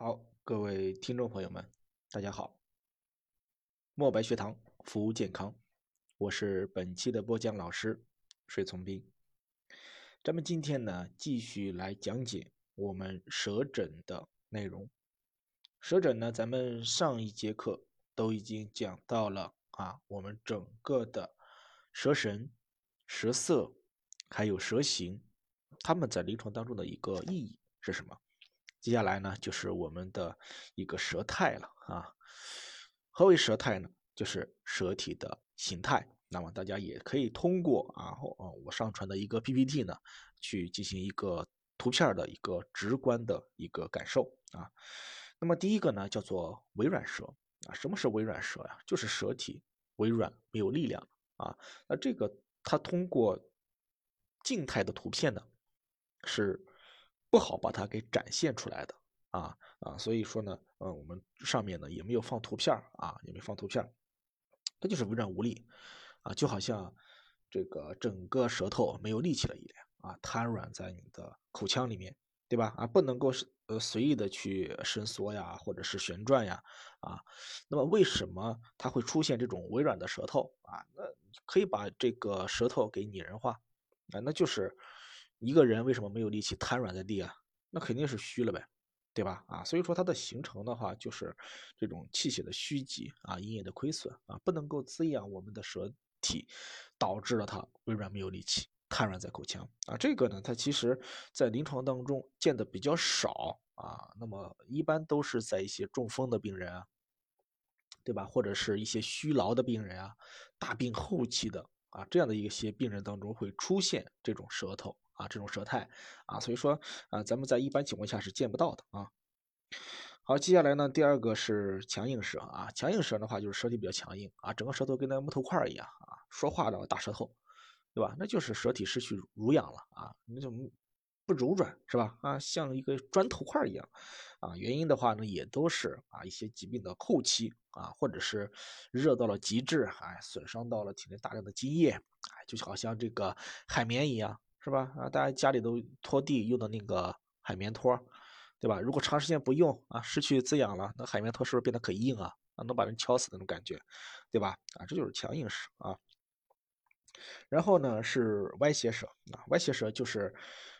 好，各位听众朋友们，大家好。墨白学堂服务健康，我是本期的播讲老师水从兵。咱们今天呢，继续来讲解我们舌诊的内容。舌诊呢，咱们上一节课都已经讲到了啊，我们整个的舌神、舌色还有舌形，它们在临床当中的一个意义是什么？接下来呢，就是我们的一个舌态了啊。何为舌态呢？就是舌体的形态。那么大家也可以通过啊，我上传的一个 PPT 呢，去进行一个图片的一个直观的一个感受啊。那么第一个呢，叫做微软舌啊。什么是微软舌呀？就是舌体微软，没有力量啊。那这个它通过静态的图片呢，是。不好把它给展现出来的啊啊，所以说呢，呃，我们上面呢也没有放图片啊，也没放图片它就是微软无力啊，就好像这个整个舌头没有力气了一样啊，瘫软在你的口腔里面，对吧？啊，不能够呃随意的去伸缩呀，或者是旋转呀啊。那么为什么它会出现这种微软的舌头啊？那可以把这个舌头给拟人化啊，那就是。一个人为什么没有力气瘫软在地啊？那肯定是虚了呗，对吧？啊，所以说它的形成的话，就是这种气血的虚极啊，阴液的亏损啊，不能够滋养我们的舌体，导致了它微软没有力气，瘫软在口腔啊。这个呢，它其实在临床当中见的比较少啊。那么一般都是在一些中风的病人啊，对吧？或者是一些虚劳的病人啊，大病后期的啊这样的一些病人当中会出现这种舌头。啊，这种舌态啊，所以说啊，咱们在一般情况下是见不到的啊。好，接下来呢，第二个是强硬舌啊，强硬舌的话就是舌体比较强硬啊，整个舌头跟那木头块一样啊，说话的大舌头，对吧？那就是舌体失去濡养了啊，那就不柔软是吧？啊，像一个砖头块一样啊。原因的话呢，也都是啊一些疾病的后期啊，或者是热到了极致，哎，损伤到了体内大量的津液，哎，就好像这个海绵一样。是吧？啊，大家家里都拖地用的那个海绵拖，对吧？如果长时间不用啊，失去滋养了，那海绵拖是不是变得可硬啊？啊，能把人敲死那种感觉，对吧？啊，这就是强硬舌啊。然后呢是歪斜舌啊，歪斜舌就是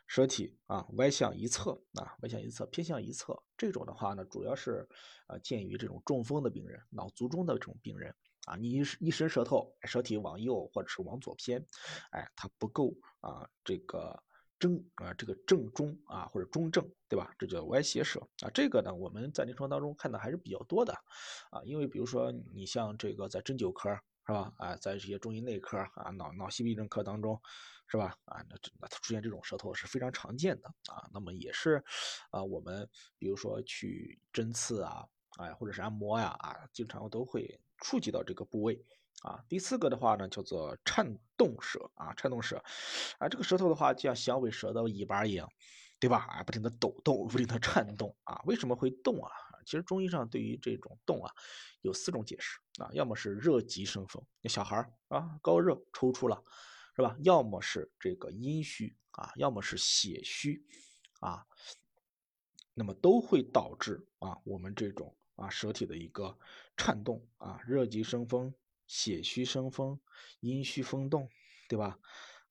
舌体啊歪向一侧啊，歪向一侧，偏向一侧。这种的话呢，主要是啊见于这种中风的病人、脑卒中的这种病人。啊，你一一伸舌头，舌体往右或者是往左偏，哎，它不够啊，这个正啊，这个正中啊或者中正，对吧？这叫歪斜舌啊。这个呢，我们在临床当中看的还是比较多的啊，因为比如说你像这个在针灸科是吧？啊，在这些中医内科啊、脑脑系病症科当中是吧？啊，那那它出现这种舌头是非常常见的啊。那么也是啊，我们比如说去针刺啊，哎，或者是按摩呀啊，经常都会。触及到这个部位啊，第四个的话呢，叫做颤动舌啊，颤动舌啊，这个舌头的话就像响尾蛇的尾巴一样，对吧？啊，不停的抖动，不停的颤动啊，为什么会动啊？其实中医上对于这种动啊，有四种解释啊，要么是热极生风，那小孩啊高热抽搐了，是吧？要么是这个阴虚啊，要么是血虚啊，那么都会导致啊我们这种。啊，舌体的一个颤动啊，热极生风，血虚生风，阴虚风动，对吧？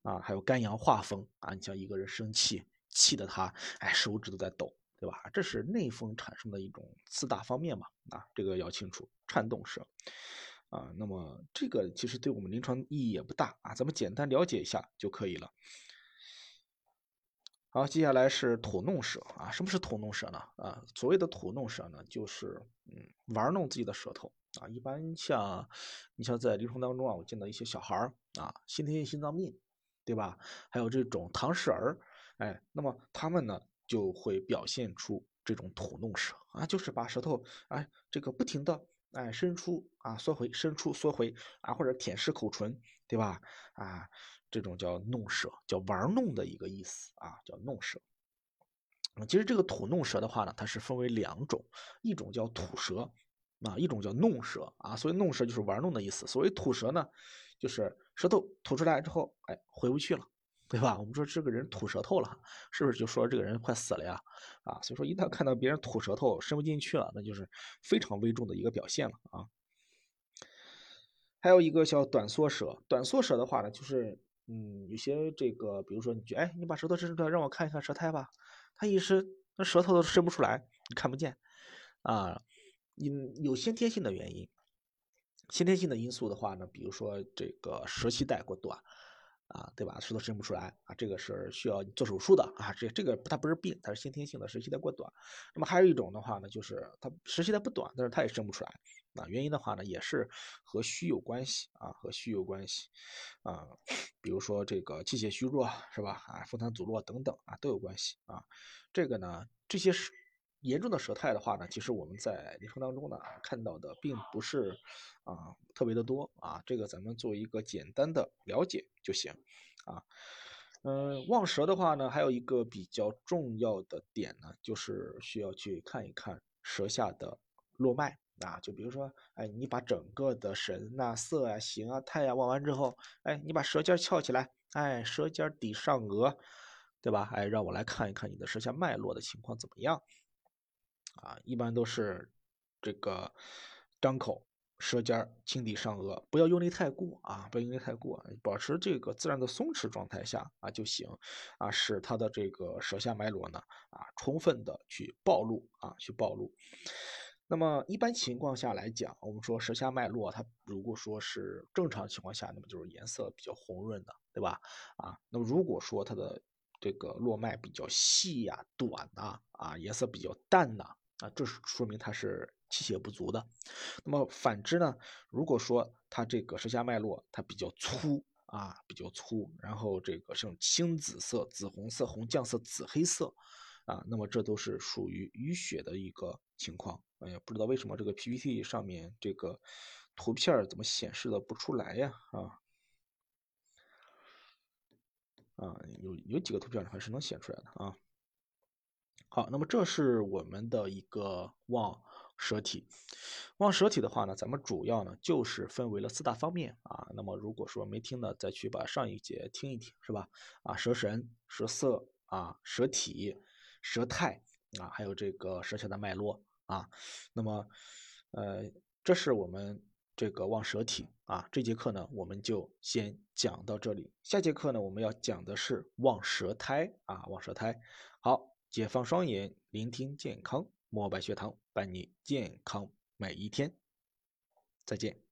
啊，还有肝阳化风啊，你像一个人生气，气得他哎手指都在抖，对吧？这是内风产生的一种四大方面嘛，啊，这个要清楚，颤动舌啊，那么这个其实对我们临床意义也不大啊，咱们简单了解一下就可以了。好，接下来是吐弄舌啊。什么是吐弄舌呢？啊，所谓的吐弄舌呢，就是嗯玩弄自己的舌头啊。一般像你像在临床当中啊，我见到一些小孩儿啊，先天性心脏病，对吧？还有这种唐氏儿，哎，那么他们呢就会表现出这种吐弄舌啊，就是把舌头哎这个不停的哎伸出啊缩回，伸出缩回啊，或者舔舐口唇，对吧？啊。这种叫弄舌，叫玩弄的一个意思啊，叫弄舌。其实这个吐弄舌的话呢，它是分为两种，一种叫吐舌啊，一种叫弄舌啊。所以弄舌就是玩弄的意思。所谓吐舌呢，就是舌头吐出来之后，哎，回不去了对吧？我们说这个人吐舌头了，是不是就说这个人快死了呀？啊，所以说一旦看到别人吐舌头伸不进去了，那就是非常危重的一个表现了啊。还有一个叫短缩舌，短缩舌的话呢，就是嗯，有些这个，比如说你觉哎，你把舌头伸出来，让我看一看舌苔吧，他一伸，那舌头都伸不出来，你看不见啊。嗯，有先天性的原因，先天性的因素的话呢，比如说这个舌系带过短。啊，对吧？舌头伸不出来啊，这个是需要做手术的啊。这这个它不是病，它是先天性的，舌系带过短。那么还有一种的话呢，就是它舌系带不短，但是它也伸不出来啊。原因的话呢，也是和虚有关系啊，和虚有关系啊。比如说这个气血虚弱是吧？啊，风痰阻络等等啊，都有关系啊。这个呢，这些是。严重的舌苔的话呢，其实我们在临床当中呢看到的并不是啊特别的多啊，这个咱们做一个简单的了解就行啊。嗯，望舌的话呢，还有一个比较重要的点呢，就是需要去看一看舌下的络脉啊。就比如说，哎，你把整个的神啊、色啊、形啊、态啊望完之后，哎，你把舌尖翘起来，哎，舌尖抵上颚，对吧？哎，让我来看一看你的舌下脉络的情况怎么样。啊，一般都是这个张口，舌尖轻抵上颚，不要用力太过啊，不要用力太过，保持这个自然的松弛状态下啊就行啊，使它的这个舌下脉络呢啊充分的去暴露啊去暴露。那么一般情况下来讲，我们说舌下脉络它如果说是正常情况下，那么就是颜色比较红润的，对吧？啊，那么如果说它的这个络脉比较细呀、短呐，啊颜色比较淡呐。啊，啊这是说明它是气血不足的。那么反之呢，如果说它这个舌下脉络它比较粗啊，比较粗，然后这个像青紫色、紫红色、红酱色、紫黑色啊，那么这都是属于淤血的一个情况。哎呀，不知道为什么这个 PPT 上面这个图片怎么显示的不出来呀？啊啊，有有几个图片还是能显出来的啊。好，那么这是我们的一个望舌体。望舌体的话呢，咱们主要呢就是分为了四大方面啊。那么如果说没听的，再去把上一节听一听，是吧？啊，舌神、舌色啊、舌体、舌态啊，还有这个舌下的脉络啊。那么，呃，这是我们这个望舌体啊。这节课呢，我们就先讲到这里。下节课呢，我们要讲的是望舌苔啊，望舌苔。好。解放双眼，聆听健康，墨白学堂伴你健康每一天。再见。